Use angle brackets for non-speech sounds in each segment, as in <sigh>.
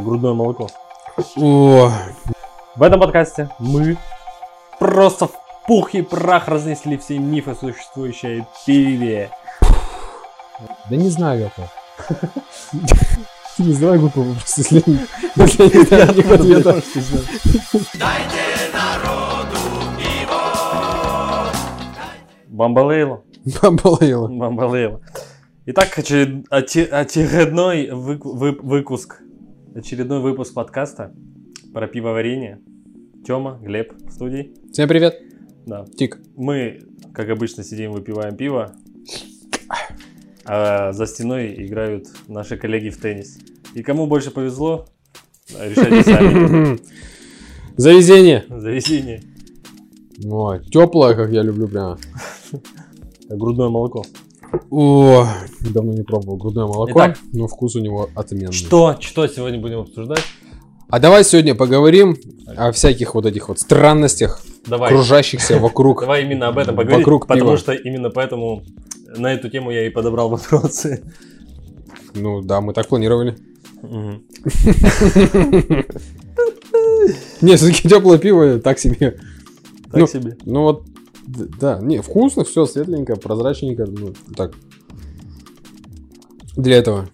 грудное молоко. О, В этом подкасте мы просто в пух и прах разнесли все мифы, существующие о пиве. да не знаю я то. <laughs> Не знаю глупый вопрос, если <laughs> не знаю них ответа. Бамбалейло. Бамбалейло. Бамбалейло. Итак, очередной вы- вы- выпуск. Очередной выпуск подкаста про пивоварение. Тёма, Глеб в студии. Всем привет. Да. Тик. Мы, как обычно, сидим, выпиваем пиво. А за стеной играют наши коллеги в теннис. И кому больше повезло, решайте сами. <laughs> Завезение. Завезение. Ой, теплое, как я люблю прямо. <laughs> Грудное молоко. О, давно не пробовал грудное молоко, Итак. но вкус у него отменный. Что, что сегодня будем обсуждать? А давай сегодня поговорим о всяких вот этих вот странностях, Давай. кружащихся вокруг. Давай именно об этом поговорим, Вокруг потому пива. что именно поэтому на эту тему я и подобрал <laughs> вопросы. Ну да, мы так планировали. <laughs> Не, все-таки теплое пиво так себе. Так Ну, себе. Ну вот, да, не, вкусно, все светленько, прозрачненько, ну, так. Для этого.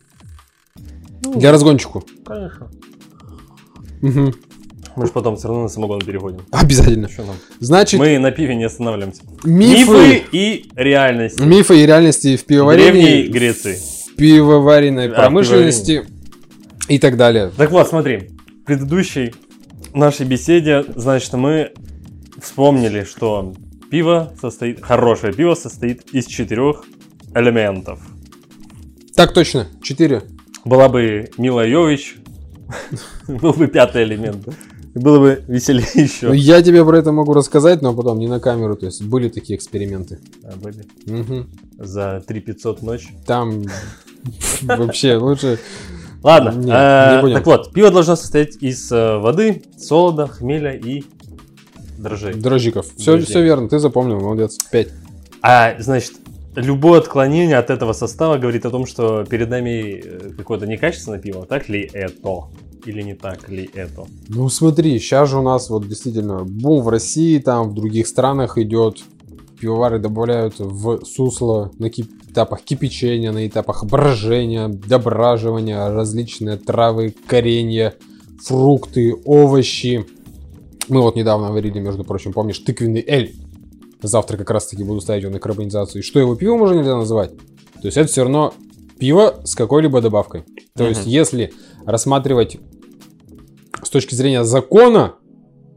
Для разгончику. Конечно. Мгм. Мы же потом все равно на самогон переходим. Обязательно. Что нам? Значит, Мы на пиве не останавливаемся. мифы, Мифы и реальность. мифы и реальности в пивоварении, Древней Греции. в пивоваренной А, промышленности и так далее. Так вот, смотри, в предыдущей нашей беседе, значит, мы вспомнили, что пиво состоит, хорошее пиво состоит из четырех элементов. Так точно, 4. Была бы Мила Йович, <laughs> был бы пятый элемент. Было бы веселее еще. Ну, я тебе про это могу рассказать, но потом не на камеру, то есть были такие эксперименты. А, были. Мгм. За 3500 ночь. Там <laughs> вообще лучше... Ладно, э, не так вот, пиво должно состоять из э, воды, солода, хмеля и дрожжей. Дрожжиков. Все, Дрожжей. все верно, ты запомнил, молодец. 5. А, значит, любое отклонение от этого состава говорит о том, что перед нами э, какое-то некачественное пиво. Так ли это? Или не так ли это? Ну смотри, сейчас же у нас вот действительно бум в России, там в других странах идет. Пивовары добавляют в сусло на кип- этапах кипячения, на этапах брожения, дображивания, различные травы, коренья, фрукты, овощи. Мы вот недавно варили, между прочим, помнишь, тыквенный эль. Завтра как раз таки буду ставить его на карбонизацию. И что его пивом уже нельзя называть? То есть это все равно пиво с какой-либо добавкой. То есть Мгм. если рассматривать с точки зрения закона,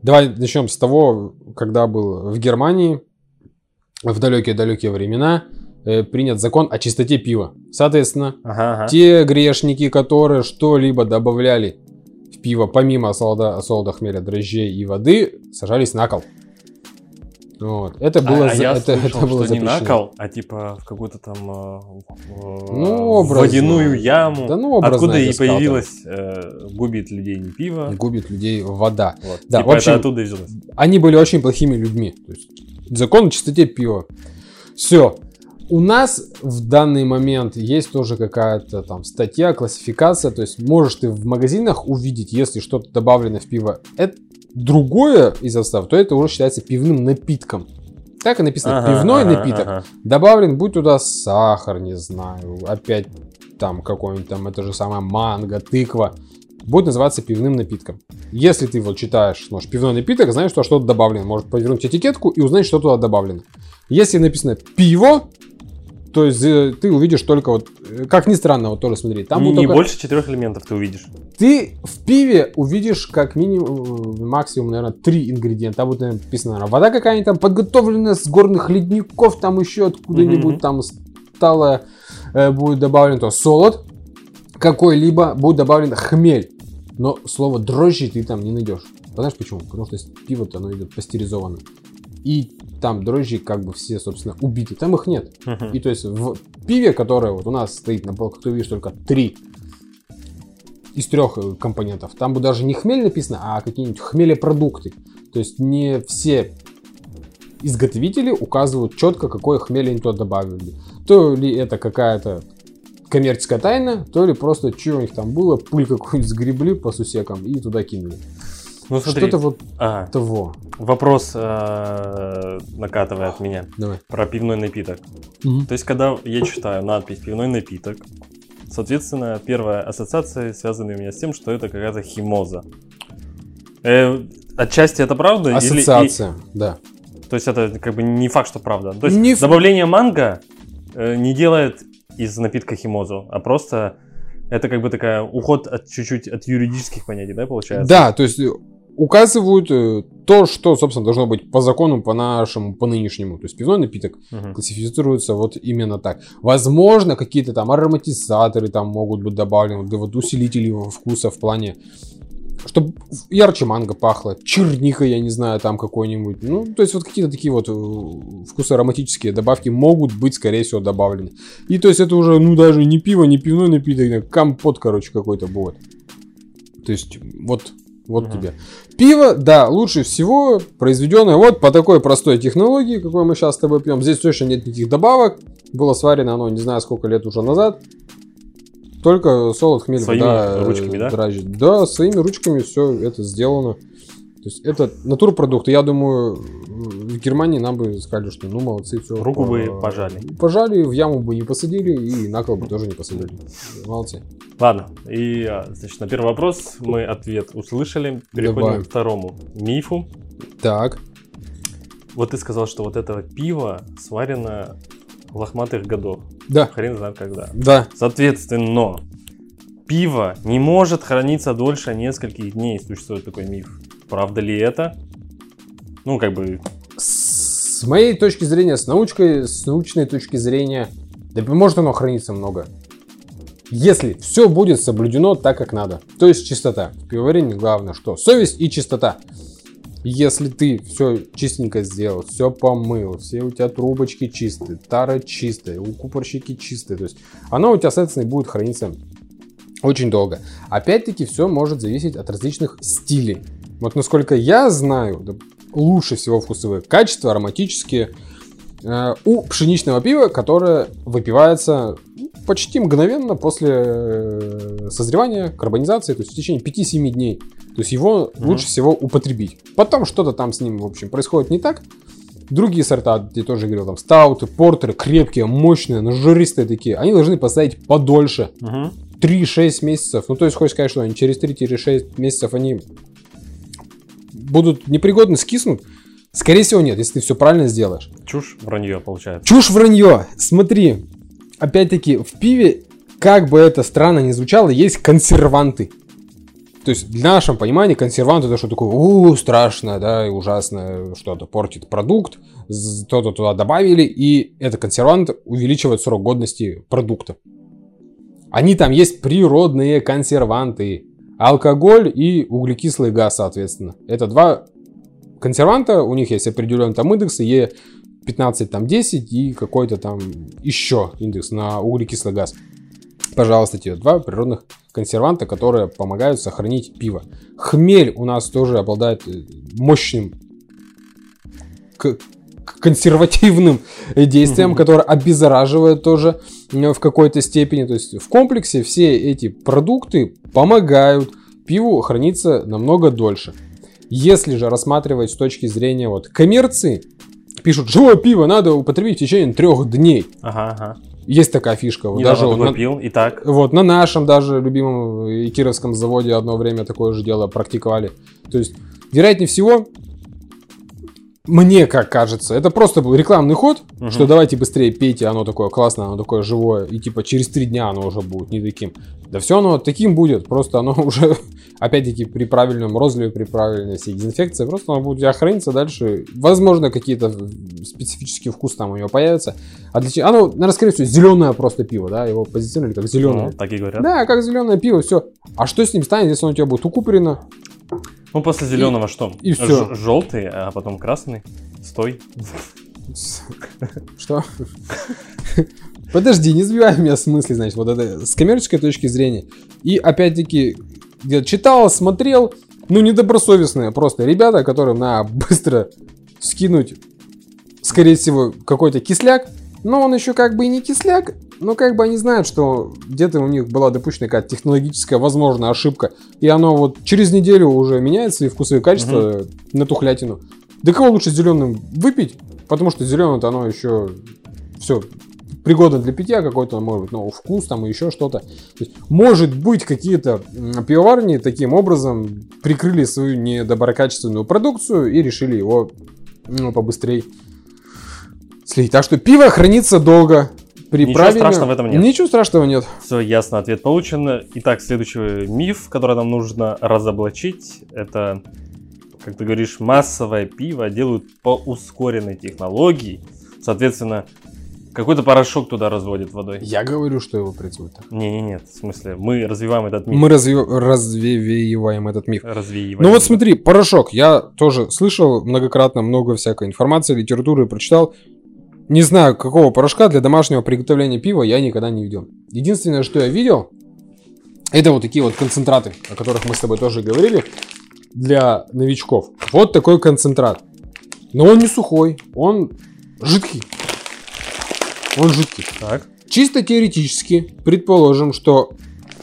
давай начнем с того, когда был в Германии в далекие-далекие времена э, принят закон о чистоте пива. Соответственно, Ага, ага. те грешники, которые что-либо добавляли в пиво, помимо солода, солода, хмеля, дрожжей и воды, сажались на кол. Вот. Это было, а, а за- я это, <laughs> слышал, это было что не на запрещено. кол, а типа в какую-то там э, э, Ну, образно. водяную яму. Да ну, образно откуда и появилась э, губит людей не пиво. Губит людей вода. Вот. Да, Типа в общем- это оттуда и взялось. они были очень плохими людьми. То есть, закон о чистоте пива. Все. У нас в данный момент есть тоже какая-то там статья, классификация. То есть можешь ты в магазинах увидеть, если что-то добавлено в пиво. Это другое из состава, то это уже считается пивным напитком. Так и написано, Ага, пивной ага, напиток. ага. Добавлен, будь туда сахар, не знаю, опять там какой-нибудь там, это же самое манго, тыква. Будет называться пивным напитком. Если ты вот читаешь наш пивной напиток, знаешь, что что-то добавлено. Может повернуть этикетку и узнать, что туда добавлено. Если написано пиво, то есть э, ты увидишь только вот, э, как ни странно, вот тоже смотри, там не, не только- больше четырех элементов ты увидишь. ты в пиве увидишь как минимум, э, максимум, наверное, три ингредиента. Там будет наверное, написано, наверное, вода какая-нибудь там подготовленная с горных ледников, там еще откуда-нибудь Мгм. там стало, э, будет добавлен то солод какой-либо, будет добавлен хмель. Но слово дрожжи ты там не найдешь. Знаешь почему? Потому что пиво-то оно идет пастеризованное. И там дрожжи как бы все, собственно, убиты. Там их нет. Мгм. И то есть в пиве, которое вот у нас стоит на полках, ты увидишь только три из трех э, компонентов. Там будет даже не хмель написано, а какие-нибудь хмелепродукты. То есть не все изготовители указывают четко, какое хмель они туда добавили. То ли это какая-то коммерческая тайна, то ли просто что у них там было, пыль какую-нибудь сгребли по сусекам и туда кинули. Ну смотри, Что-то вот а, того. вопрос э, накатывает меня Давай. про пивной напиток. То есть, когда я читаю надпись «пивной напиток», соответственно, первая ассоциация связана у меня с тем, что это какая-то химоза. Э, отчасти это правда? или- Ассоциация, да. то есть, это как бы не факт, что правда. То есть, Не добавление манго э, не делает из напитка химозу, а просто это как бы такая уход от чуть-чуть от юридических понятий, да, получается? Да, то есть указывают э, то, что, собственно, должно быть по закону, по нашему, по нынешнему. То есть пивной напиток Мгм. классифицируется вот именно так. Возможно, какие-то там ароматизаторы там могут быть добавлены, да вот усилители вкуса в плане, чтобы ярче манго пахло, черника, я не знаю, там какой-нибудь. Ну, то есть вот какие-то такие вот э, вкусоароматические добавки могут быть, скорее всего, добавлены. И то есть это уже, ну, даже не пиво, не пивной напиток, а компот, короче, какой-то будет. То есть вот, вот тебе. Пиво, да, лучше всего произведенное вот по такой простой технологии, какой мы сейчас с тобой пьем. Здесь точно нет никаких добавок. Было сварено оно не знаю сколько лет уже назад. Только солод, хмель, Своими вода, э, ручками, да? дрожжи. Да, своими ручками все это сделано. То есть это натурпродукт. Я думаю, в Германии нам бы сказали, что ну молодцы, все. Руку бы пожали. Пожали, в яму бы не посадили и на кол бы тоже не посадили. Молодцы. Ладно, и, а, значит, на первый вопрос мы ответ услышали. Переходим Давай. к второму мифу. Так. Вот ты сказал, что вот это пиво сварено лохматых годов. Да. Хрен знает когда. Да. Соответственно, пиво не может храниться дольше нескольких дней. Существует такой миф. Правда ли это? Ну, как бы, С моей точки зрения, с научкой, с научной точки зрения, да может оно храниться много. Если все будет соблюдено так, как надо. То есть чистота. В пивоварении главное что? Совесть и чистота. Если ты все чистенько сделал, все помыл, все у тебя трубочки чистые, тара чистая, укупорщики чистые, то есть оно у тебя, соответственно, будет храниться очень долго. Опять-таки, все может зависеть от различных стилей. Вот насколько я знаю, лучше всего вкусовые качества, ароматические, э, у пшеничного пива, которое выпивается ну, почти мгновенно после э, созревания, карбонизации, то есть в течение 5-7 дней. То есть его Мгм. лучше всего употребить. Потом что-то там с ним, в общем, происходит не так. Другие сорта, я тоже говорил, там стауты, портеры, крепкие, мощные, нажористые такие, они должны поставить подольше. мгм. 3-6 месяцев. Ну, то есть, хочешь сказать, что они через 3-6 месяцев они будут непригодны, скиснут? Скорее всего, нет, если ты все правильно сделаешь. чушь, вранье получается. Чушь вранье. Смотри, опять-таки, в пиве, как бы это странно ни звучало, есть консерванты. То есть, в нашем понимании консервант это что такое, у, страшно, да, и ужасно, что-то портит продукт, то-то туда добавили, и этот консервант увеличивает срок годности продукта. Они там есть природные консерванты. Алкоголь и углекислый газ, соответственно. Это два консерванта, у них есть определенный там индекс, Е15, там 10 и какой-то там еще индекс на углекислый газ. Пожалуйста, тебе два природных консерванта, которые помогают сохранить пиво. Хмель у нас тоже обладает э, мощным к- консервативным <laughs> э, действием, Мгм. которое обеззараживает тоже э, в какой-то степени. То есть в комплексе все эти продукты помогают пиву храниться намного дольше. Если же рассматривать с точки зрения вот коммерции, пишут, живое пиво надо употребить в течение трех дней. Ага, ага. Есть такая фишка. Вот Недавно даже вот на- пил, и так. вот на нашем даже любимом и кировском заводе одно время такое же дело практиковали. То есть, вероятнее всего, мне как кажется, это просто был рекламный ход, Мгм. что давайте быстрее пейте, оно такое классное, оно такое живое, и типа через три дня оно уже будет не таким. Да все оно таким будет, просто оно <laughs> уже, опять-таки, при правильном розливе, при правильной всей дезинфекции, просто оно будет у тебя храниться дальше. Возможно, какие-то специфический вкус там у него появится. Отлич... Оно, наверное, скорее всего, зеленое просто пиво, да, его позиционировали как зеленое. Ну, так и говорят. Да, как зеленое пиво, все. А что с ним станет, если оно у тебя будет укуплено? Ну, после зеленого что? и всё. Желтый, а потом красный. Стой. Что? Подожди, не сбивай меня с мысли, значит, вот это с коммерческой точки зрения. И опять-таки, я читал, смотрел, ну, недобросовестные просто ребята, которым надо быстро скинуть, скорее всего, какой-то кисляк, Но он еще как бы и не кисляк, но как бы они знают, что где-то у них была допущена какая-то технологическая, возможно, ошибка. И оно вот через неделю уже меняется и вкусовые качества угу. на тухлятину. Да кого лучше зеленым выпить? Потому что зеленое-то оно еще все пригодно для питья, какой-то, может быть, новый вкус там и еще что-то. может быть, какие-то пивоварни таким образом прикрыли свою недоброкачественную продукцию и решили его ну, побыстрее слить. Так что пиво хранится долго. При Ничего правильно... страшного в этом нет. Ничего страшного нет. Все ясно, ответ получен. Итак, следующий миф, который нам нужно разоблачить, это, как ты говоришь, массовое пиво делают по ускоренной технологии. Соответственно, какой-то порошок туда разводит водой. Я говорю, что его производят. Не, не, нет, в смысле, мы развиваем этот миф. Мы разви... развеиваем этот миф. Развеиваем. Ну вот смотри, порошок. Я тоже слышал многократно много всякой информации, литературы прочитал. Не знаю, какого порошка для домашнего приготовления пива я никогда не видел. Единственное, что я видел, это вот такие вот концентраты, о которых мы с тобой тоже говорили, для новичков. Вот такой концентрат. Но он не сухой, он жидкий. Он жидкий. Так. Чисто теоретически предположим, что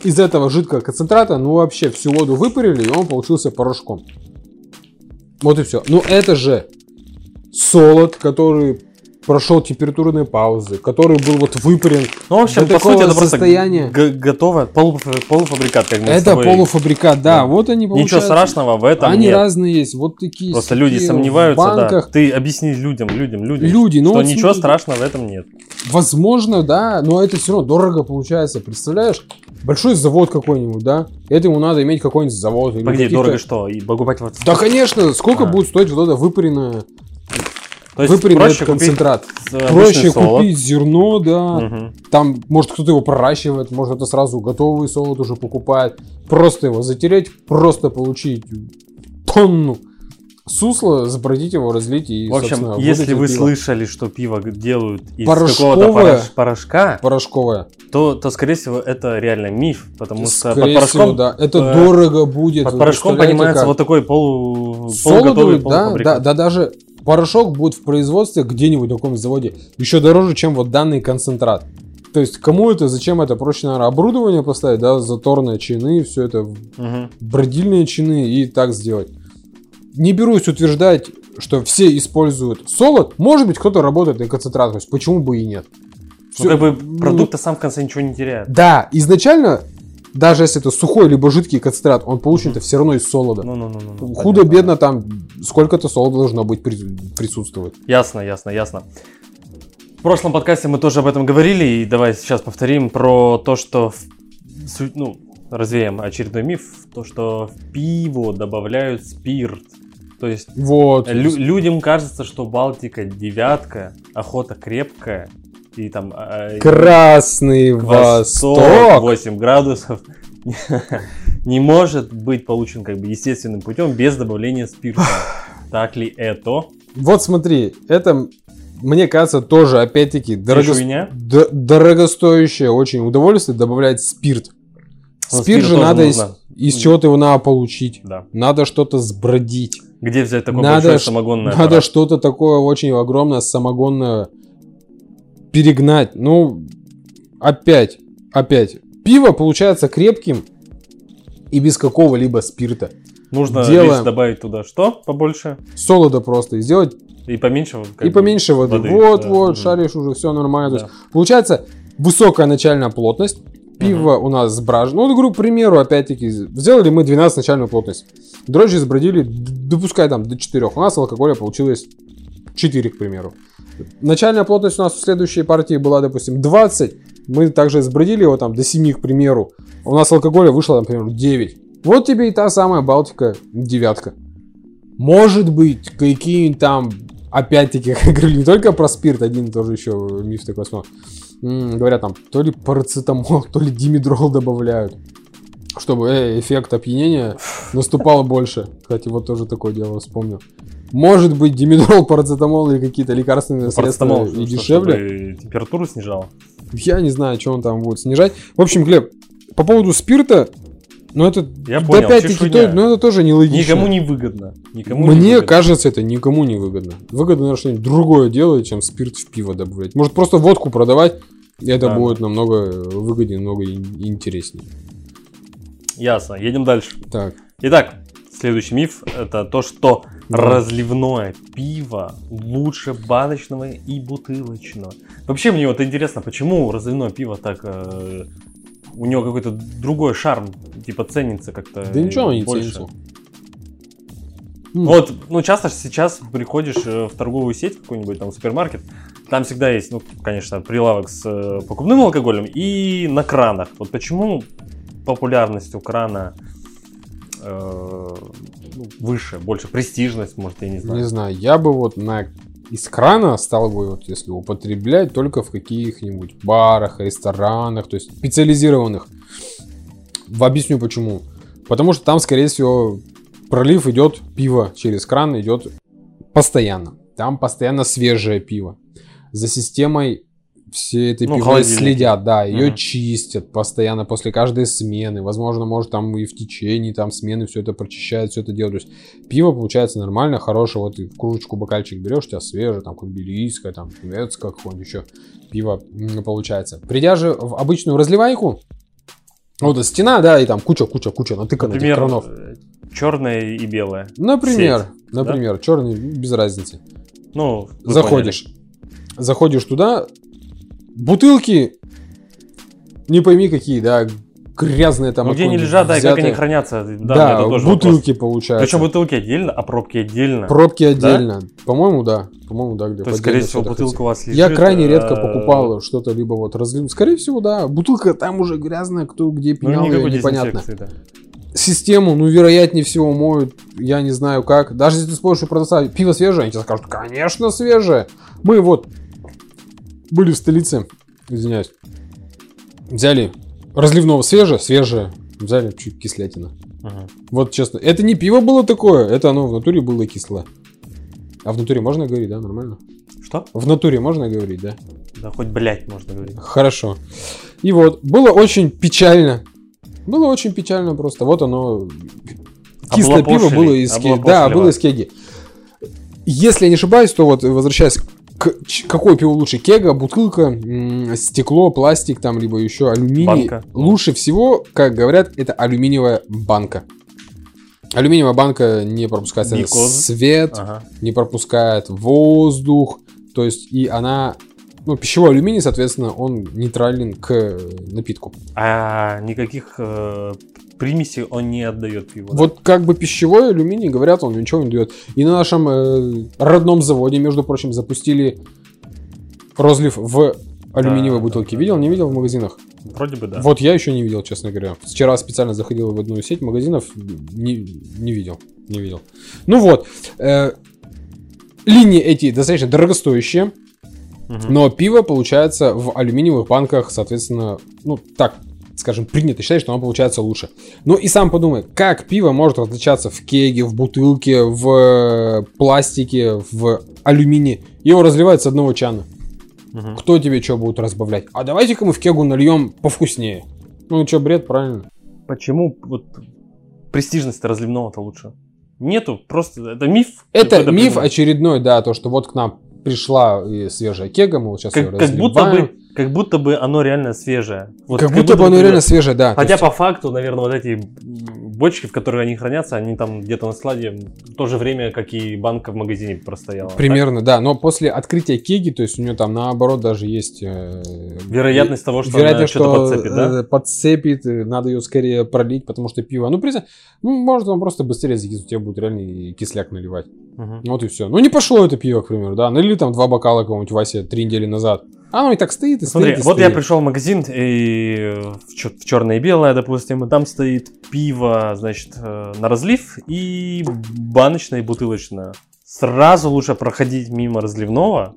из этого жидкого концентрата, ну вообще всю воду выпарили, и он получился порошком. Вот и все. Ну это же солод, который прошел температурные паузы, который был вот выпарен. Ну, в общем, по сути, это состояние... просто готовое полуфабрикат, как мы Это полуфабрикат, да, да. Вот они получаются. Ничего страшного в этом Они нет. разные есть, вот такие. Просто люди сомневаются, банках. да. Ты объясни людям, людям, людям, Люди, ну, что вот ничего смотри, страшного в этом нет. Возможно, да, но это все равно дорого получается, представляешь? Большой завод какой-нибудь, да? Этому надо иметь какой-нибудь завод. Погоди, дорого что? И покупать вот... Да, конечно, сколько а. будет стоить вот это выпаренное то есть Выпрямить проще концентрат. Проще солод. купить зерно, да. Угу. Там, может, кто-то его проращивает, может, это сразу готовый солод уже покупает. Просто его затереть, просто получить тонну сусло, забродить его, разлить и, В общем, если вы пиво. слышали, что пиво делают из какого-то порош, порошка, порошковое, то, то, скорее всего, это реально миф, потому скорее что под порошком... Всего, да. Это э, дорого будет. Под порошком понимается как? вот такой полу, полуготовый да, да, да, даже Порошок будет в производстве где-нибудь на каком-то заводе еще дороже, чем вот данный концентрат. То есть кому это, зачем это? Проще, наверное, оборудование поставить, да, заторные чины, все это, угу. бродильные чины и так сделать. Не берусь утверждать, что все используют солод. Может быть, кто-то работает на концентрат, то есть почему бы и нет. Все, ну, как бы продукт сам в конце ничего не теряет. Да, изначально даже если это сухой либо жидкий концентрат, он получен это все равно из солода. Ну, ну, ну, ну, Худо-бедно там сколько-то солода должно быть присутствовать. Ясно, ясно, ясно. В прошлом подкасте мы тоже об этом говорили, и давай сейчас повторим про то, что, ну, развеем очередной миф, то, что в пиво добавляют спирт. То есть вот. лю- людям кажется, что Балтика девятка, охота крепкая, и там... А, Красный Восток! 8 градусов <laughs> не может быть получен как бы естественным путем без добавления спирта. <sighs> Так ли это? Вот смотри, это мне кажется, тоже, опять-таки, дорого... д- дорогостоящее очень удовольствие добавлять спирт. Но ну, спирт же надо из, из чего-то его надо получить. Да. Надо что-то сбродить. Где взять такое надо большое самогонное? Надо что-то такое очень огромное самогонное перегнать. Ну, опять, опять. Пиво получается крепким и без какого-либо спирта. Нужно Делаем... добавить туда что побольше? Солода просто. И сделать... И поменьше И поменьше воды. воды. Вот, да. вот, шаришь уже, все нормально. Да. получается высокая начальная плотность. Пиво угу. у нас сбражено. Ну, говорю, к примеру, опять-таки, сделали мы 12 начальную плотность. Дрожжи сбродили, допускай там до 4. У нас алкоголя получилось 4, к примеру. Начальная плотность у нас в следующей партии была, допустим, 20. Мы также сбродили его там до 7, к примеру. У нас алкоголя вышло, например, 9. Вот тебе и та самая Балтика девятка. Может быть, какие-нибудь там, опять-таки, <laughs> говорили не только про спирт, один тоже еще миф такой основной. Говорят там, то ли парацетамол, <laughs> то ли димедрол добавляют чтобы э, эффект опьянения наступал больше. Кстати, вот тоже такое дело вспомнил. Может быть, димедрол, парацетамол или какие-то лекарственные средства и дешевле. температуру снижал. Я не знаю, что он там будет снижать. В общем, Глеб, по поводу спирта, Ну это, Я да понял, опять-таки, то- ну это тоже нелогично. Никому не выгодно. Никому не Мне выгодно. кажется, это никому не выгодно. Выгодно наверное, что-нибудь другое делать, чем спирт в пиво добавлять. Может просто водку продавать, и это Да, будет намного выгоднее, намного ин- интереснее. Ясно, едем дальше. Так, Итак, следующий миф это то, что разливное пиво лучше баночного и бутылочного. Вообще мне вот интересно, почему разливное пиво так э, у него какой-то другой шарм, типа ценится как-то. да ничего не больше. ценится. М. Вот, ну часто сейчас приходишь э, в торговую сеть какой-нибудь там супермаркет, там всегда есть, ну, конечно, прилавок с э, покупным алкоголем и на кранах. Вот почему популярность у крана э, ну, выше, больше престижность, может, я не знаю. Не знаю, я бы вот на из крана стал бы, вот, если употреблять, только в каких-нибудь барах, ресторанах, то есть специализированных. В- Объясню почему. Потому что там, скорее всего, пролив идет, пиво через кран идет постоянно. Там постоянно свежее пиво. За системой все этой Ну, пивной следят, да, ее Мгм. чистят постоянно после каждой смены. Возможно, может там и в течение там смены все это прочищают, все это делают. То есть пиво получается нормально, хорошее. Вот ты в кружечку бокальчик берешь, у тебя свежее, там какое бельгийское, там немецкое какое-нибудь еще пиво получается. Придя же в обычную разливайку, вот стена, да, и там куча-куча-куча натыканных Например, кранов. черное и белое. Например, сеть, например, черный, без разницы. Ну, Заходишь. Заходишь туда, бутылки, не пойми какие, да, грязные там. Ну, где они лежат, да, и как они хранятся. Да, Да, это тоже бутылки вопрос. получаются. Причем бутылки отдельно, а пробки отдельно. Пробки отдельно. По-моему, да. По-моему, да, где То есть, скорее всего, бутылка хранится. у вас лежит. Я крайне редко э, покупал что-то либо вот разлив. Скорее всего, да. Бутылка там уже грязная, кто где Ну, её, никакой непонятно. да. Систему, ну, вероятнее всего, моют, я не знаю как. Даже если ты спросишь у продавца, пиво свежее, они тебе скажут, конечно, свежее. Мы вот были в столице, извиняюсь, взяли разливного свежее, свежее, взяли чуть кислятина. Мгм. Вот честно, это не пиво было такое, это оно в натуре было кислое. А в натуре можно говорить, да, нормально? Что? В натуре можно говорить, да? Да хоть блять можно говорить. Хорошо. И вот, было очень печально. Было очень печально просто. Вот оно. Кислое пиво было из кеги. Да, было из кеги. Если я не ошибаюсь, то вот возвращаясь к ч- какое пиво лучше? Кега, бутылка, стекло, пластик, там, либо еще алюминий. Банка. Лучше всего, как говорят, это алюминиевая банка. Алюминиевая банка не пропускает свет, Ага. не пропускает воздух, то есть и она, ну, пищевой алюминий, соответственно, он нейтрален к э, напитку. А никаких э, примесей он не отдает да? Вот как бы пищевой алюминий, говорят, он ничего не дает. И на нашем э, родном заводе, между прочим, запустили розлив в алюминиевой Да, бутылке. да, видел, да, не видел в магазинах? Вроде бы да. Вот я еще не видел, честно говоря. Вчера специально заходил в одну сеть магазинов, не, не видел, не видел. Ну вот, э, линии эти достаточно дорогостоящие, но пиво получается в алюминиевых банках, соответственно, ну так, скажем, принято считать, что оно получается лучше. Ну и сам подумай, как пиво может отличаться в кеге, в бутылке, в э, пластике, в алюминии. Его разливают с одного чана. Мгм. Кто тебе что будет разбавлять? А давайте-ка мы в кегу нальем повкуснее. Ну что, бред, правильно? Почему вот престижность разливного-то лучше? Нету, просто это миф. Это миф придуман. очередной, да, то, что вот к нам пришла и свежая кега, мы вот сейчас ее Как, как будто разливаем. бы, как будто бы оно реально свежее. Вот как, будто бы оно ты- реально свежее, да. Хотя есть- по факту, наверное, вот эти бочки, в которых они хранятся, они там где-то на складе в то же время, как и банка в магазине простояла. Примерно, да. Но после открытия кеги, то есть у нее там наоборот даже есть... э, Вероятность того, что вероятность, она что-то что подцепит, да? э, подцепит, э, надо ее скорее пролить, потому что пиво, ну, признай, ну, может он просто быстрее закислит, тебе будет реально кисляк наливать. Мгм. Вот и все. Ну, не пошло это пиво, к примеру, да. Налили там два бокала кого-нибудь Васе три недели назад. А оно и так стоит, и Смотри, стоит, и вот я стоит. пришел в магазин, и в, черное и белое, допустим, и там стоит пиво, значит, э, на разлив и баночное и бутылочное. Сразу лучше проходить мимо разливного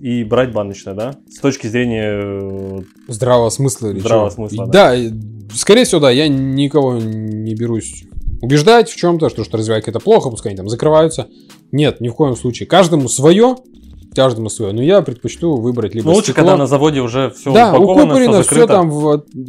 и брать баночное, да? С точки зрения... э, Здравого смысла или Здравого чего? смысла, да. Да, скорее всего, да, я никого не берусь убеждать в чем-то, что, что развивайка это плохо, пускай они там закрываются. Нет, ни в коем случае. Каждому свое. каждому свое. Но я предпочту выбрать либо Ну, лучше, стекло. когда на заводе уже все Да, укупорено, все все закрыто. там,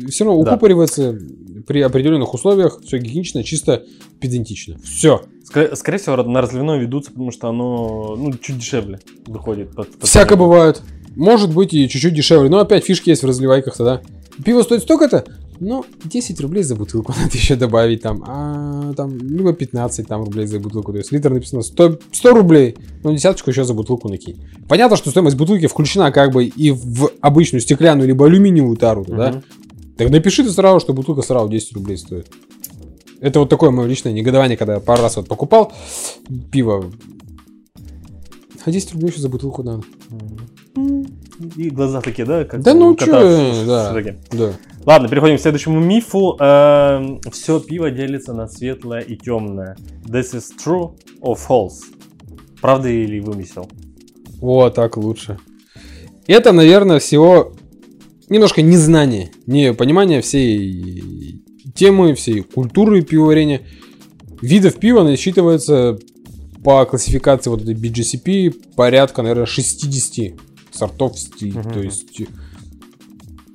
все равно Да. укупоривается при определенных условиях, все гигиенично, чисто педантично. Все. Скорее, скорее всего, на разливное ведутся, потому что оно ну, чуть дешевле выходит. Под, под Всяко бывает. Может быть и чуть-чуть дешевле. Но опять фишки есть в разливайках тогда. Пиво стоит столько-то, ну, 10 рублей за бутылку <laughs> надо еще добавить там. А там, либо 15 там, рублей за бутылку. То есть литр написано 100, 100 рублей. Ну, десяточку еще за бутылку накинь. Понятно, что стоимость бутылки включена как бы и в обычную стеклянную, либо алюминиевую тару, да? Мгм. Так напиши ты сразу, что бутылка сразу 10 рублей стоит. Это вот такое мое личное негодование, когда я пару раз вот покупал пиво. А 10 рублей еще за бутылку надо. И глаза такие, да? Как Да ну чё, да. Да. Ладно, переходим к следующему мифу. все пиво делится на светлое и темное. This is true or false? Правда или вымысел? О, так лучше. Это, наверное, всего немножко незнание, не понимание всей темы, всей культуры пивоварения. Видов пива насчитывается по классификации вот этой BGCP порядка, наверное, 60 сортов стилей. Мгм. То есть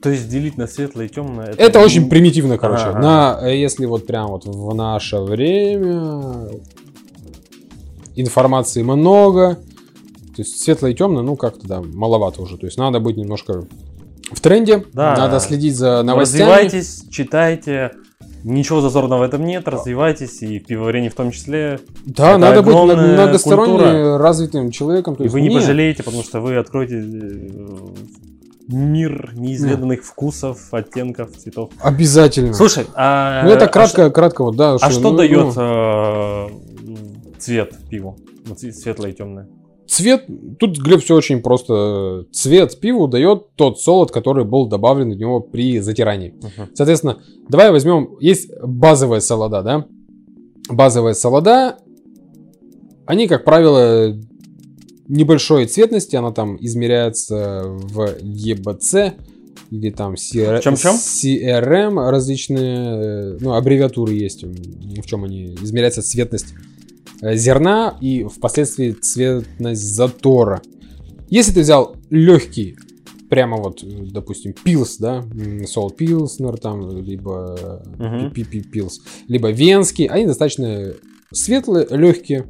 То есть делить на светлое и темное. это очень примитивно, короче. Ага. На, э, если вот прям вот в наше время информации много, то есть светлое и темное, ну как-то да, маловато уже. То есть надо быть немножко в тренде, Да. надо следить за новостями. Развивайтесь, читайте. Ничего зазорного в этом нет, развивайтесь, и в пивоварении в том числе. Да, Это надо быть огромная мно- многосторонне культура. развитым человеком. И вы не не- пожалеете, потому что вы откроете э, мир неизведанных вкусов, оттенков, цветов. Обязательно. Слушай, а... ну это а кратко, кратко вот, да. А что ну, дает ну, э, цвет пиву? Светлое и темное. Цвет, тут, Глеб, все очень просто. Цвет пиву дает тот солод, который был добавлен в него при затирании. Соответственно, давай возьмем, есть базовая солода, да? Базовая солода, они, как правило, небольшой цветности, она там измеряется в ЕБЦ или там CR... Чем-чем? CRM различные, э, ну, аббревиатуры есть, в чем они измеряется цветность зерна и впоследствии цветность затора. Если ты взял легкий, прямо вот, э, допустим, пилс, да, сол пилснер там, либо Мгм. пи пилс, либо венский, они достаточно светлые, легкие.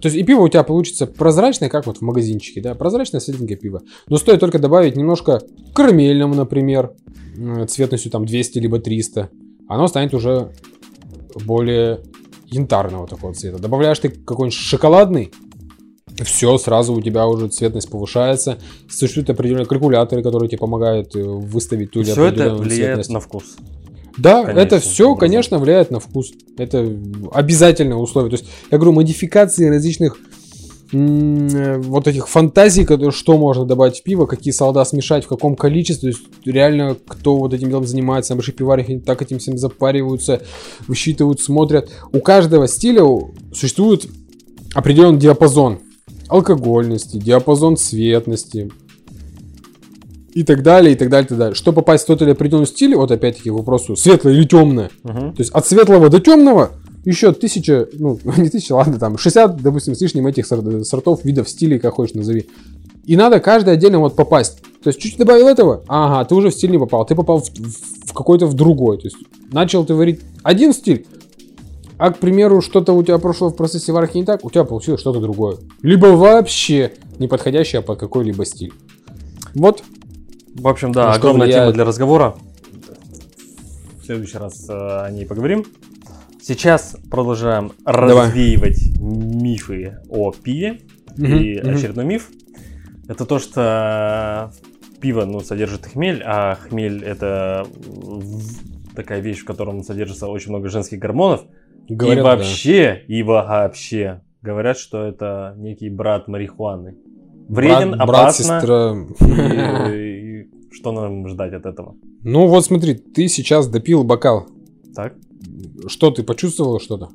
То есть и пиво у тебя получится прозрачное, как вот в магазинчике, да, прозрачное светленькое пиво. Но стоит только добавить немножко карамельному, например, цветностью там 200 либо 300. Оно станет уже более янтарного такого цвета. Добавляешь ты какой-нибудь шоколадный, все, сразу у тебя уже цветность повышается. Существуют определенные калькуляторы, которые тебе помогают э, выставить ту или Все это влияет цветность. на вкус. Да, Конечно, это все, образом. конечно, влияет на вкус. Это обязательное условие. То есть, я говорю, модификации различных вот этих фантазий, что можно добавить в пиво, какие солода смешать, в каком количестве. То есть, реально, кто вот этим делом занимается, большие пиварики так этим всем запариваются, высчитывают, смотрят. У каждого стиля существует определенный диапазон алкогольности, диапазон цветности, и так далее, и так далее, и так далее. Чтобы попасть в тот или определенный стиль, вот опять-таки к вопросу, светлое или темное. Мгм. То есть от светлого до темного еще тысяча, ну, <laughs> не тысяча, ладно, там 60, допустим, с лишним этих сор- сортов, видов, стилей, как хочешь назови. И надо каждый отдельно вот попасть. То есть чуть добавил этого, ага, ты уже в стиль не попал, ты попал в, в- в какой-то в другой. То есть начал ты варить один стиль, а, к примеру, что-то у тебя прошло в процессе варки не так, у тебя получилось что-то другое. Либо вообще не подходящее под какой-либо стиль. Вот, В общем, да, что огромная влияет? тема для разговора. В следующий раз э, о ней поговорим. Сейчас продолжаем Давай. развеивать мифы о пиве. И Мгм, мгм. очередной миф это то, что пиво ну, содержит хмель, а хмель это такая вещь, в котором содержится очень много женских гормонов. Говорят, и да. вообще, и вообще говорят, что это некий брат марихуаны. Вреден, брат, брат, опасно. сестра. И, и что нам ждать от этого? Ну вот смотри, ты сейчас допил бокал. Так, Что ты почувствовал что-то?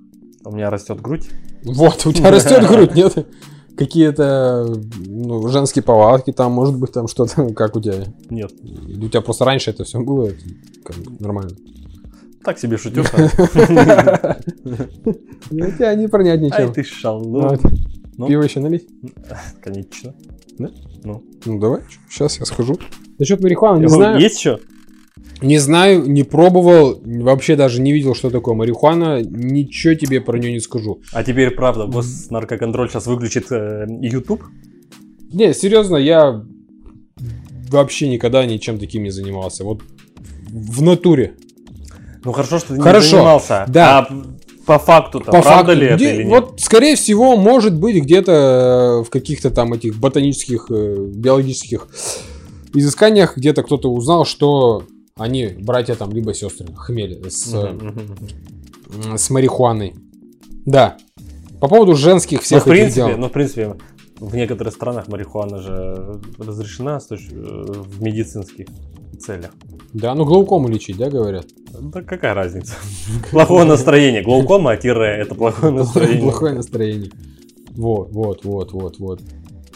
у меня растет грудь. Вот, у тебя растет грудь, нет? Какие-то ну, женские повадки там, может быть, там что-то, <laughs> как у тебя? Нет, у тебя просто раньше это все было, как бы нормально. так себе шутюха. Я <laughs> тебя не пронять Ай ничем. ты шалун. Ну. Пиво еще налить? <laughs> Конечно. Да? Ну. Ну давай, сейчас я схожу. Насчет марихуаны, не знаю. Есть что? Не знаю, не пробовал, вообще даже не видел, что такое марихуана. Ничего тебе про нее не скажу. А теперь, правда, госнаркоконтроль сейчас выключит э, YouTube? Не, серьезно, я вообще никогда ничем таким не занимался. Вот в натуре. Ну хорошо, что ты Хорошо, не занимался. да. А по факту-то, По правда факту, ли это где- или нет? вот, скорее всего, может быть, где-то э, в каких-то там этих ботанических, э, биологических изысканиях где-то кто-то узнал, что они братья там либо сестры хмели с, э, с марихуаной. Да. По поводу женских Ну, всех в этих принципе, дел. ну, в принципе, в некоторых странах марихуана же разрешена э, в медицинских целях. Да, ну глаукому лечить, да, говорят? Да какая разница? <laughs> Плохое настроение. Глаукома, тире, это плохое <laughs> настроение. Плохое настроение. Вот, вот, вот, вот, вот.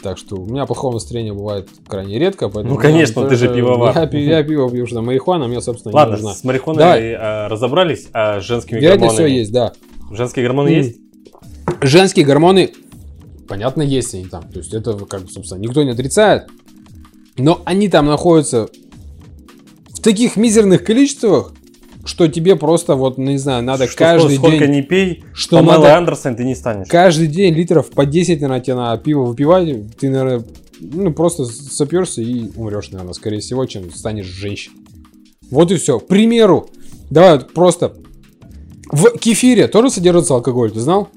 Так что у меня плохого настроения бывает крайне редко, поэтому... Ну, конечно, я ты же тоже- пивовар. Я, пи- я пиво пью, что марихуана мне, собственно, не Ладно, нужна. с марихуаной Давай. э, разобрались, а с женскими всего гормонами? есть, да. Женские гормоны М. есть? Женские гормоны, понятно, есть они там. То есть это, как бы, собственно, никто не отрицает. Но они там находятся в таких мизерных количествах, что тебе просто, вот, не знаю, надо Что каждый сколько день... не пей, Что Памела надо Андерсон ты не станешь. каждый день литров по 10, наверное, тебе надо пиво выпивать, ты, наверное, ну, просто сопьешься и умрешь, наверное, скорее всего, чем станешь женщиной. Вот и все. К примеру, давай просто в кефире тоже содержится алкоголь, ты знал?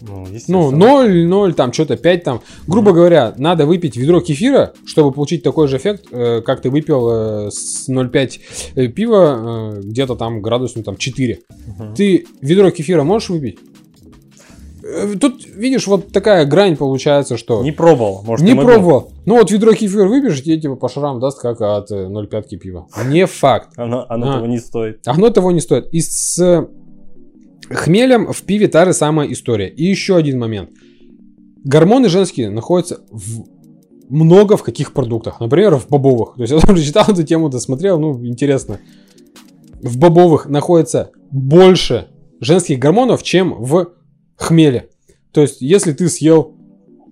Ну, Ну, естественно. 0, 0, там что-то 5 там. Грубо говоря, надо выпить ведро кефира, чтобы получить такой же эффект, э, как ты выпил э, с 0,5 э, пива, где-то там градус, ну, там 4. Мгм. Ты ведро кефира можешь выпить? Тут, видишь, вот такая грань получается, что... Не пробовал. Может, Не пробовал. Ну вот ведро кефира выпьешь, тебе типа по шарам даст, как от э, 0,5 пива. Не факт. Оно, оно А. того не стоит. Оно того не стоит. И с хмелем в пиве та же самая история. И еще один момент. Гормоны женские находятся в много в каких продуктах. Например, в бобовых. То есть я <laughs> тоже читал эту тему, досмотрел, ну, интересно. В бобовых находится больше женских гормонов, чем в хмеле. То есть, если ты съел,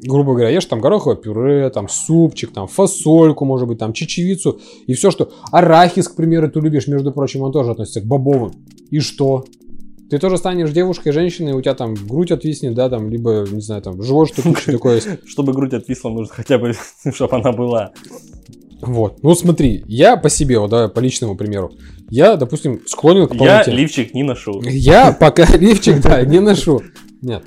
грубо говоря, ешь там гороховое пюре, там супчик, там фасольку, может быть, там чечевицу, и все, что... Арахис, к примеру, ты любишь, между прочим, он тоже относится к бобовым. И что? Ты тоже станешь девушкой, женщиной, у тебя там грудь отвиснет, да, там, либо, не знаю, там, живот что-то такое. <laughs> Чтобы грудь отвисла, нужно хотя бы, <laughs> чтобы она была. Вот. Ну, смотри, я по себе, вот давай по личному примеру. Я, допустим, склонен к Я полноте. лифчик не ношу. Я пока <laughs> лифчик, да, не ношу. Нет.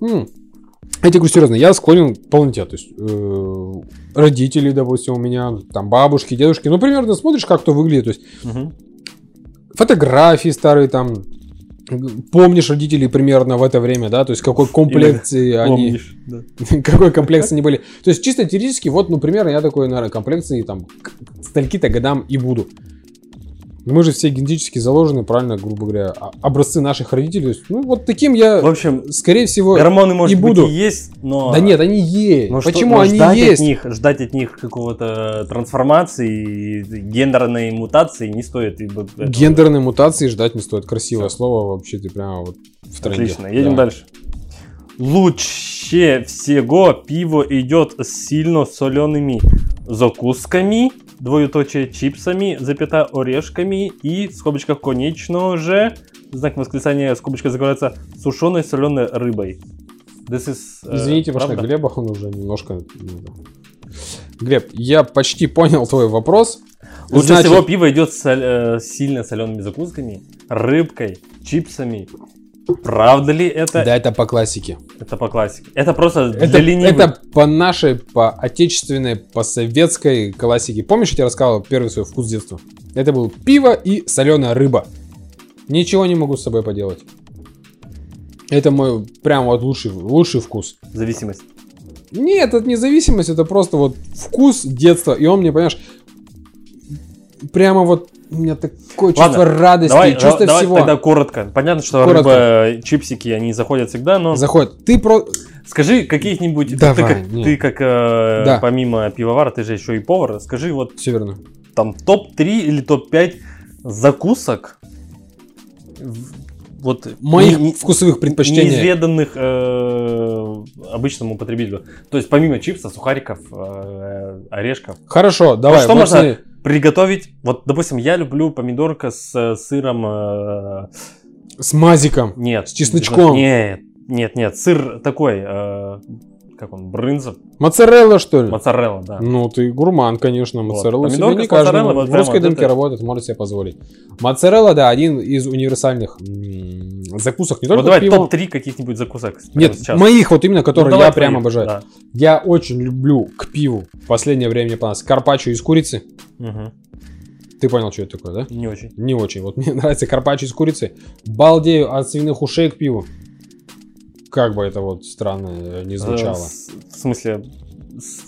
Я тебе говорю серьезно, я склонен к полноте. То есть э, родители, допустим, у меня, там бабушки, дедушки. Ну, примерно смотришь, как кто выглядит. То есть Мгм. фотографии старые там. Помнишь родителей примерно в это время, да? То есть какой комплекции они... Помнишь, да. <laughs> какой комплекции они были. То есть чисто теоретически, вот, ну, примерно я такой, наверное, комплекции там к стальки-то годам и буду. Мы же все генетически заложены, правильно, грубо говоря, а- образцы наших родителей. Ну, вот таким я, В общем, скорее всего... гормоны, может и быть, буду. и есть, но... Да нет, они есть. но что- Почему но они ждать есть? От них, ждать от них какого-то трансформации, гендерной мутации не стоит. ибо это- Гендерной мутации ждать не стоит. Красивое слово вообще, ты прямо вот в тренде. Отлично, едем Да. дальше. Лучше всего пиво идет с сильно солеными закусками, двоеточие чипсами, запятая орешками и, в скобочках, конечно же, знак восклицания, скобочка закрывается, сушеной соленой рыбой. This is, э, Извините, правда? Глеба он уже немножко... ну. Глеб, я почти понял твой вопрос. Лучше Значит, всего пиво идет с соль- э, сильно солеными закусками, рыбкой, чипсами. Правда ли это? Да, это по классике. Это по классике. Это просто для Это, ленивых. это по нашей, по отечественной, по советской классике. Помнишь, я тебе рассказывал первый свой вкус детства? Это был пиво и соленая рыба. Ничего не могу с собой поделать. Это мой прям вот лучший, лучший вкус. Зависимость. Нет, это не зависимость, это просто вот вкус детства. И он мне, понимаешь, прямо вот у меня такое чувство Ладно, радости, Давай, чувство давай всего. тогда коротко. Понятно, что Коротко. рыба, чипсики, они заходят всегда, но Заходит. Ты про... скажи каких-нибудь, Давай, ты как, нет. ты как э, Да. помимо пивовара, ты же еще и повар, скажи вот Северную. там топ-3 или топ-5 закусок вот Моих не- вкусовых предпочтений. неизведанных э, обычному потребителю. То есть помимо чипсов, сухариков, э, орешков, Хорошо, давай. что вот можно-. Приготовить. Вот, допустим, я люблю помидорка с э, сыром. э, С мазиком. нет. С чесночком. Нет, нет, нет. Сыр такой. э, как он? Брынза. Моцарелла, что ли? Моцарелла, да. Ну, ты гурман, конечно. Вот. Моцарелла себе Помидорка не каждый вот в прям русской вот дымке это. работает, может себе позволить. Моцарелла, да, один из универсальных м, закусок не только вот давай пиву. топ-3 каких-нибудь закусок. Нет, сейчас. моих вот именно, Ну, которые давай я прям обожаю. да. Я очень люблю к пиву. В последнее время понравилось. Карпаччо из курицы. Мгм. Ты понял, что это такое, да? Не очень. Не очень. Вот <laughs> мне нравится карпаччо из курицы. Балдею от свиных ушей к пиву. Как бы это вот странно не звучало. Э, с- В смысле,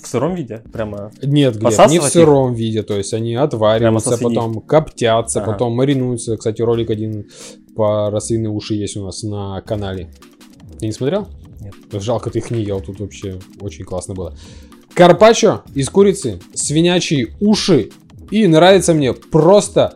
в сыром виде? Прямо. Нет, Глеб, не в Посасывать их? сыром виде, то есть они отвариваются, потом коптятся, Ага. потом маринуются. Кстати, ролик один по рассыльные уши есть у нас на канале. Ты не смотрел? Нет. Жалко, ты их не ел, тут вообще очень классно было. Карпаччо из курицы, свинячьи уши и нравится мне просто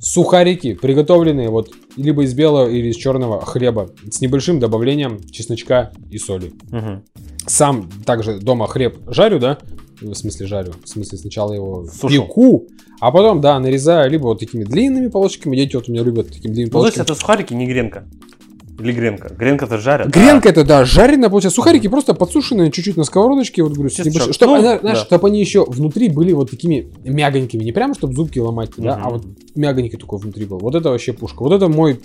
сухарики, приготовленные вот либо из белого или из черного хлеба с небольшим добавлением чесночка и соли Мгм. сам также дома хлеб жарю, да? В смысле жарю. В смысле сначала его Сушу. пеку, а потом, да, нарезаю либо вот такими длинными полосочками. Дети вот у меня любят такими длинными Ну, то есть это сухарики, не гренка. Или гренка. Гренка-то жарят. Гренка это, да, жареная, получается. Сухарики просто подсушенные чуть-чуть на сковородочке, вот говорю, с Чесночок. небольшим- Чтоб, Ну, она- знаешь, да. чтоб они еще внутри были вот такими мягонькими. Не прямо, чтобы зубки ломать, да, Мгм. а вот мягонький такой внутри был. Вот это вообще пушка. Вот это мой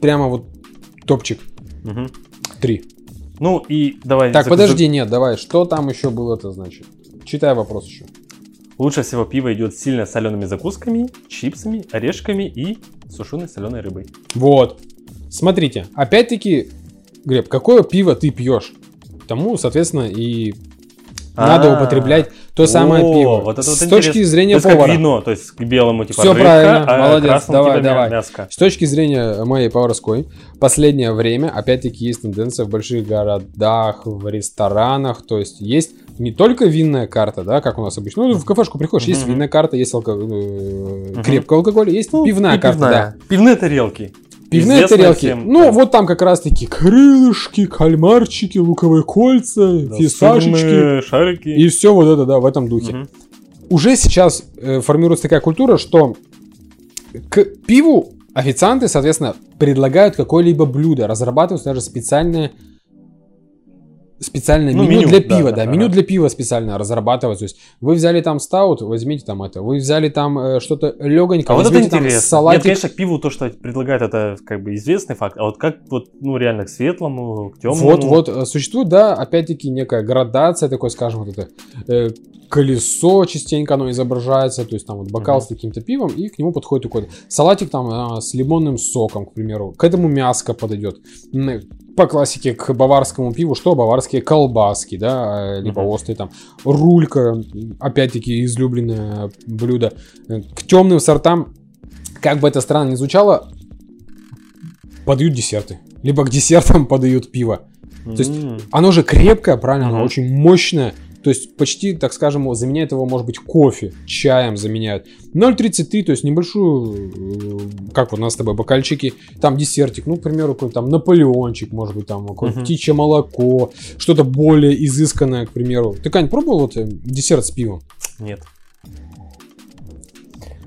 прямо вот топчик. А, мгм. Три. Ну и давай. Так, зак- подожди, нет, давай. Что там еще было-то, значит? Читай вопрос еще. Лучше всего пиво идет с сильно солеными закусками, чипсами, орешками и сушеной соленой рыбой. Вот. Смотрите, опять-таки, Глеб, какое пиво ты пьешь? Тому, соответственно, и надо А, употреблять то самое о, пиво. Вот это вот С интересно. точки зрения то есть как повара. вино, то есть к белому типа рыбка, правильно, а молодец, давай, типа давай. мяско. С точки зрения моей поварской, последнее время, опять-таки, есть тенденция в больших городах, в ресторанах, то есть есть не только винная карта, да, как у нас обычно. Ну, в кафешку приходишь, есть винная карта, есть алко- э, крепкий алкоголь, есть Ну, пивная карта, да. Пивные тарелки. Пивные тарелки. всем, ну, да. вот там как раз-таки крылышки, кальмарчики, луковые кольца, Да, фисташечки. шарики. И все вот это, да, в этом духе. Мгм. Уже сейчас э, формируется такая культура, что к пиву официанты, соответственно, предлагают какое-либо блюдо, разрабатываются даже специальные специальное Ну, меню, меню, для да, пива, да, да, ага. меню для пива специально разрабатывается. То есть вы взяли там стаут, возьмите там это, вы взяли там э, что-то легонькое, А вот это возьмите там интересно. салатик. Нет, конечно, к пиву то, что предлагают, это как бы известный факт. А вот как вот, ну, реально к светлому, к темному. Вот, вот, э, существует, да, опять-таки некая градация, такой, скажем, вот это э, колесо частенько оно изображается, то есть там вот бокал Мгм. с каким-то пивом, и к нему подходит такой салатик там а, с лимонным соком, к примеру. К этому мяско подойдет. По классике к баварскому пиву, что баварские колбаски, да, э, либо Мгм. острые там рулька, опять-таки излюбленное блюдо. Э, К темным сортам, как бы это странно ни звучало, подают десерты. Либо к десертам <laughs> подают пиво. То есть оно же крепкое, правильно, оно Мгм. очень мощное. То есть почти, так скажем, заменяет его, может быть, кофе, чаем заменяют. 0,33, то есть небольшую, э, как у нас с тобой бокальчики, там десертик, ну, к примеру, какой-то там Наполеончик, может быть, там какое-то Мгм. птичье молоко, что-то более изысканное, к примеру. Ты, Кань, пробовал вот э, десерт с пивом? Нет.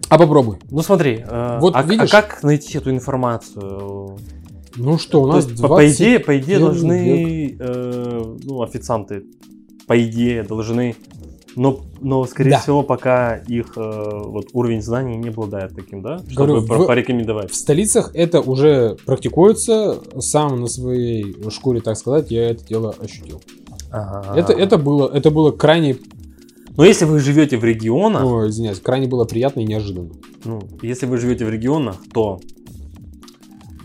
А попробуй. Ну смотри, э, Вот а, видишь? а как найти эту информацию? Ну что, у То нас есть, по, по идее, по идее 21 должны, э, ну, официанты, по идее, должны, но, но скорее Да. всего, пока их э, вот уровень знаний не обладает таким, да, чтобы Говорю, в- порекомендовать. В столицах это уже практикуется. Сам на своей шкуре, так сказать, я это дело ощутил. Это, это, было, это было крайне, Но если вы живете в регионах, ой, извиняюсь, крайне было приятно и неожиданно. ну, если вы живете в регионах, то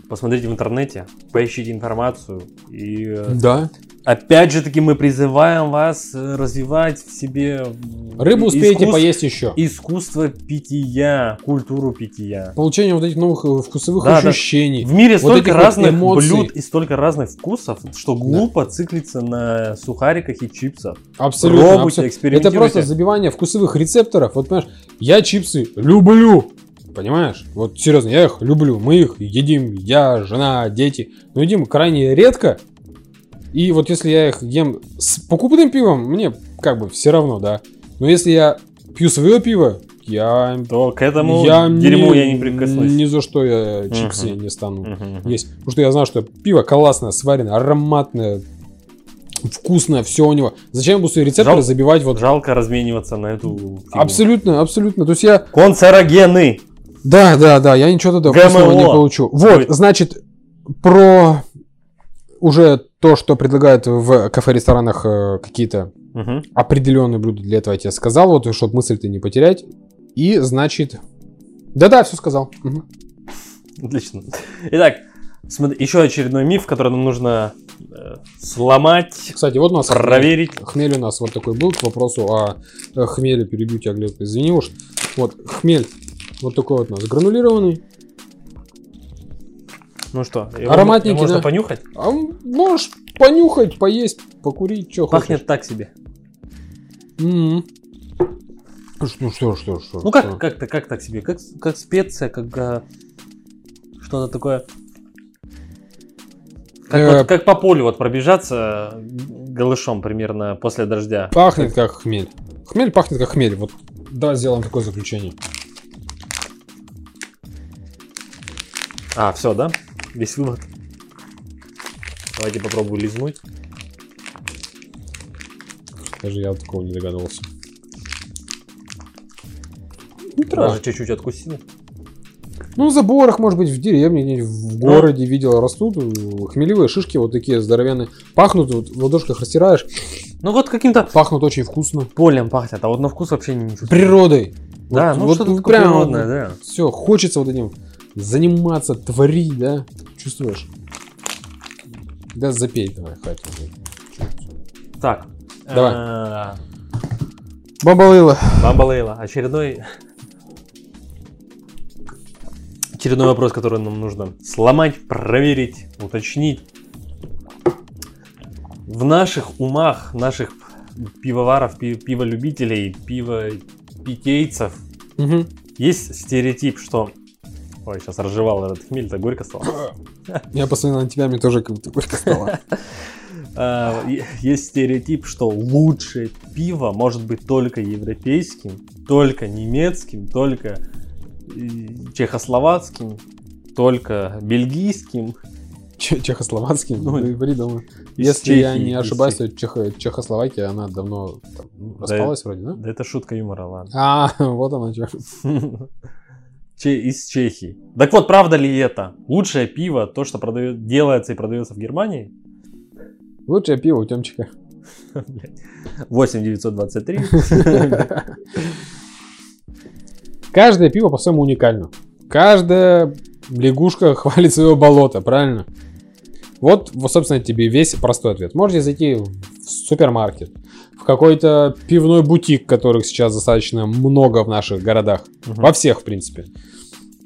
посмотрите в интернете, поищите информацию и э, Да. Опять же таки мы призываем вас э, развивать в себе Рыбу успеете искус- поесть еще. искусство питья, культуру питья. Получение вот этих новых э, вкусовых Да, да. ощущений. В мире Вот столько вот разных эмоций. блюд и столько разных вкусов, что глупо циклиться на сухариках и чипсах. Абсолютно. Пробуйте, абсолютно. экспериментируйте. Это просто забивание вкусовых рецепторов. Вот понимаешь, я чипсы люблю. Понимаешь? Вот серьезно, я их люблю. Мы их едим, я, жена, дети. Но едим крайне редко. И вот если я их ем с покупным пивом, мне как бы все равно, да. Но если я пью свое пиво, я... То к этому дерьму ни- я не прикоснусь. Ни за что я чипсы Мгм. не стану Мгм. есть. Потому что я знаю, что пиво классное, сваренное, ароматное, вкусное, все у него. Зачем я буду свои рецепторы Жал- забивать вот... Жалко размениваться на эту фигню. Абсолютно, абсолютно. То есть я... Канцерогены. Да, да, да, я ничего тогда вкусного ГМО. не получу. Вот, Ой. значит, про уже то, что предлагают в кафе-ресторанах э, какие-то Мгм. определенные блюда для этого я тебе сказал, вот, чтобы мысль-то не потерять. И, значит... Да-да, все сказал. Мгм. Отлично. Итак, смотри, еще очередной миф, который нам нужно э, сломать, Кстати, вот у нас проверить. Хмель у нас вот такой был к вопросу о э, хмеле. Перебью тебя, Глеб, извини уж. Вот, хмель вот такой вот у нас гранулированный. Ну что, его Ароматненький, можно да. понюхать? А можешь понюхать, поесть, покурить, что Пахнет так себе. хочешь. М. Ну что, что, что? Ну что? как, как, как так себе? Как, как специя, как а, что-то такое. Как, Э, вот- как по полю вот пробежаться голышом примерно после дождя. Пахнет как хмель. Хмель пахнет как хмель. Вот давай сделаем такое заключение. А, все, да? Весь вывод. Давайте попробую лизнуть. Даже я такого не догадывался. Не трогай. Даже чуть-чуть откусил. Ну, в заборах, может быть, в деревне, в городе видел, растут хмелевые шишки вот такие здоровенные. Пахнут, вот в ладошках растираешь, Ну вот каким-то пахнут очень вкусно. полем пахнет, а вот на вкус вообще не чувствую. Природой. Да, Вот- ну вот что-то такое прям природное, да. Все, хочется вот этим заниматься, творить, да? Чувствуешь? Да запей давай, хватит. уже. Так. Давай. а, Баба Лейла. Баба Лейла. Очередной... Очередной вопрос, который нам нужно сломать, проверить, уточнить. В наших умах, наших пивоваров, пи- пиволюбителей, пивопитейцев Мгм. есть стереотип, что... Ой, сейчас разжевал этот хмель-то горько стало. <coughs> Я посмотрел на тебя, мне тоже как будто горько стало. <laughs> А, Есть стереотип, что лучшее пиво может быть только европейским, только немецким, только э, чехословацким, только бельгийским. Че- Чехословацким, Ну, ну, придумал. из Если я не ошибаюсь, то Чехо- Чехословакия, она давно там, ну, распалась вроде, да? Да это шутка юмора, ладно. А, <laughs> вот она что. <laughs> Из Чехии. Так вот, правда ли это? Лучшее пиво, то, что продает, делается и продается в Германии? Лучшее пиво у Темчика. Блядь. 8 923. Каждое пиво по-своему уникально. Каждая лягушка <laughs> хвалит свое болото, правильно? Вот, вот, собственно, тебе весь простой ответ. Можете зайти в супермаркет, в какой-то пивной бутик, которых сейчас достаточно много в наших городах. Мгм. Во всех, в принципе.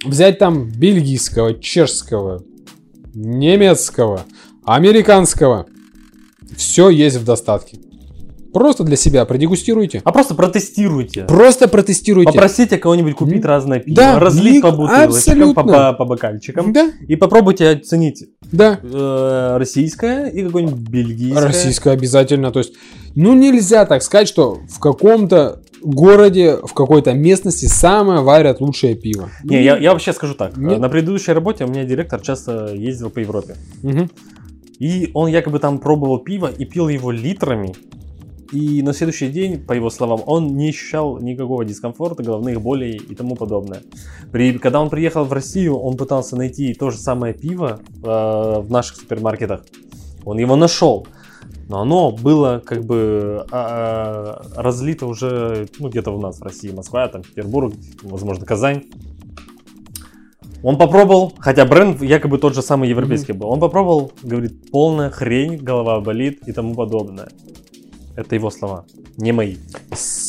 Взять там бельгийского, чешского, немецкого, американского. Все есть в достатке. Просто для себя продегустируйте. А просто протестируйте. Просто протестируйте. Попросите кого-нибудь купить разное пиво, да, разлить ник- по бутылочкам, по, по- по бокальчикам. Да, И попробуйте оценить да. э, российское и какое-нибудь бельгийское. Российская обязательно. То есть, ну нельзя так сказать, что в каком-то городе, в какой-то местности самое варят лучшее пиво. Не, я, я вообще скажу так. Нет. На предыдущей работе у меня директор часто ездил по Европе. Мгм. И он якобы там пробовал пиво и пил его литрами. И на следующий день, по его словам, он не ощущал никакого дискомфорта, головных болей и тому подобное. При, когда он приехал в Россию, он пытался найти то же самое пиво э, в наших супермаркетах. Он его нашел. Но оно было как бы а, разлито уже ну, где-то у нас в России, Москва, там Петербург, возможно, Казань. Он попробовал, хотя бренд якобы тот же самый европейский был. Он попробовал, говорит, полная хрень, голова болит и тому подобное. Это его слова, не мои.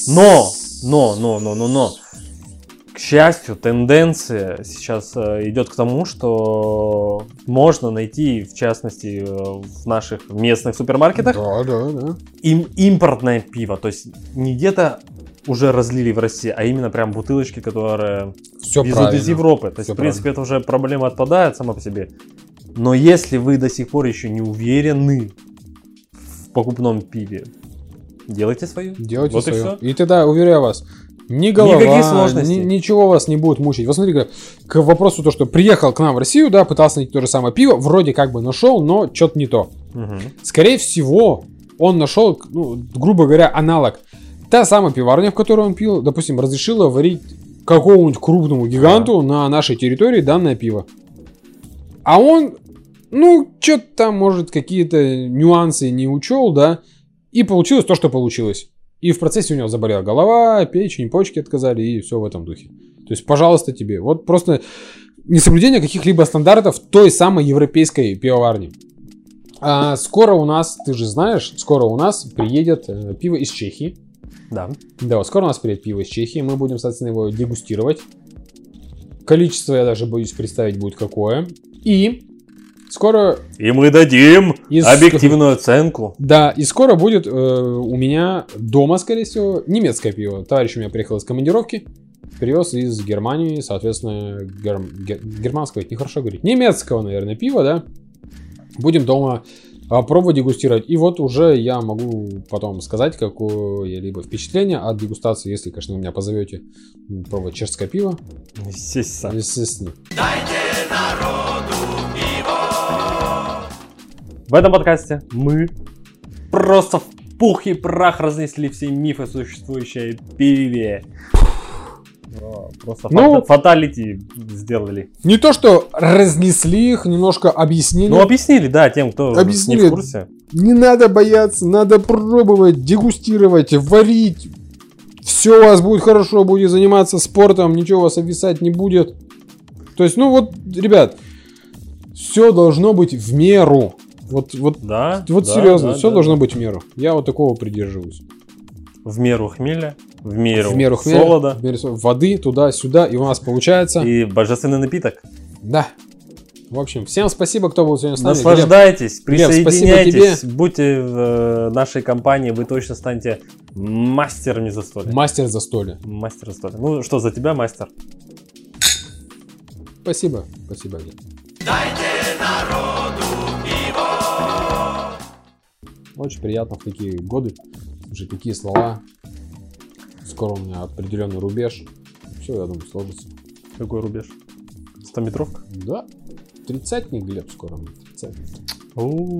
Но, но, но, но, но, но. К счастью, тенденция сейчас э, идет к тому, что можно найти, в частности, э, в наших местных супермаркетах, Да, да, да. им, импортное пиво. То есть не где-то уже разлили в России, а именно прям бутылочки, которые Все везут правильно. из Европы. То есть, Всё в принципе, это уже проблема отпадает сама по себе. Но если вы до сих пор еще не уверены в покупном пиве, делайте свое. Делайте вот свое. и все. И тогда, уверяю вас, ни голова, Никаких сложностей. ни- ничего вас не будет мучить. Вот смотри, к вопросу то, что приехал к нам в Россию, да, пытался найти то же самое пиво, вроде как бы нашел, но что-то не то. Скорее всего, он нашел, ну, грубо говоря, аналог. Та самая пиварня, в которой он пил, допустим, разрешила варить какому-нибудь крупному гиганту на нашей территории данное пиво. А он, ну, что-то там, может, какие-то нюансы не учел, да, и получилось то, что получилось. И в процессе у него заболела голова, печень, почки отказали, и все в этом духе. То есть, пожалуйста, тебе. Вот просто несоблюдение каких-либо стандартов той самой европейской пивоварни. А скоро у нас, ты же знаешь, скоро у нас приедет э, пиво из Чехии. Да. Да, вот скоро у нас приедет пиво из Чехии, мы будем, соответственно, его дегустировать. Количество, я даже боюсь представить, будет какое. И скоро, И мы дадим Из- объективную оценку. да, и скоро будет э, у меня дома, скорее всего, немецкое пиво. Товарищ у меня приехал из командировки, привез из Германии, соответственно, герм- ге- германского, это нехорошо говорить, немецкого, наверное, пива, да. Будем дома а, пробовать дегустировать. И вот уже я могу потом сказать какое-либо впечатление от дегустации, если, конечно, вы меня позовете пробовать чешское пиво. Естественно. Естественно. В этом подкасте мы просто в пух и прах разнесли все мифы, существующие о пиве. Просто Ну- фата- фаталити сделали. Не то, что разнесли их, немножко объяснили. Ну, объяснили, да, тем, кто Объяснили. не в курсе. Не надо бояться, надо пробовать, дегустировать, варить. Все у вас будет хорошо, будете заниматься спортом, ничего у вас обвисать не будет. То есть, ну вот, ребят, все должно быть в меру. Вот, вот, Да. вот да, серьезно, да, все да. должно быть в меру. Я вот такого придерживаюсь. В меру хмеля, в меру, в меру хмеля, солода в меру воды, туда-сюда, и у нас получается. и божественный напиток. Да. В общем, всем спасибо, кто был сегодня с нами. Глеб, Наслаждайтесь, Глеб, присоединяйтесь, будьте в э, нашей компании, вы точно станете мастерами застолья. мастер застолья. Мастер застолья. Ну что, за тебя мастер? Спасибо, спасибо, Глеб. Очень приятно в такие годы, уже такие слова. Скоро у меня определенный рубеж. Все, я думаю, сложится. Какой рубеж? 100-метровка? Да, тридцатник, Глеб, скоро мне тридцатник.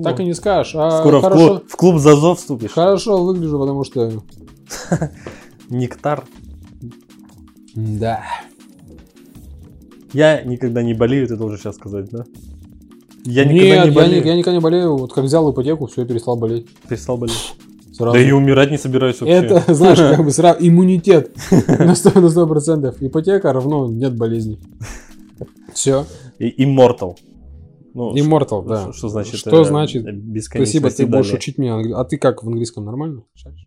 Так и не скажешь, а Скоро в хорошо, клуб, в клуб Зазов вступишь. хорошо выгляжу, потому что... <laughs> Нектар. Да. Я никогда не болею, ты должен сейчас сказать, да? Я Нет, никогда не я, болею. ни- я никогда не болею. Вот как взял ипотеку, все, перестал болеть. Перестал болеть. Сразу. Да и умирать не собираюсь вообще. Это, <laughs> знаешь, как бы сразу иммунитет <laughs> на 100%. На 100%. Ипотека равно нет болезней. Все. И Immortal. Ну, Immortal, ш- да. ш- Что значит? Что э, значит? Спасибо, ты будешь учить меня. А ты как в английском нормально? Шаришь?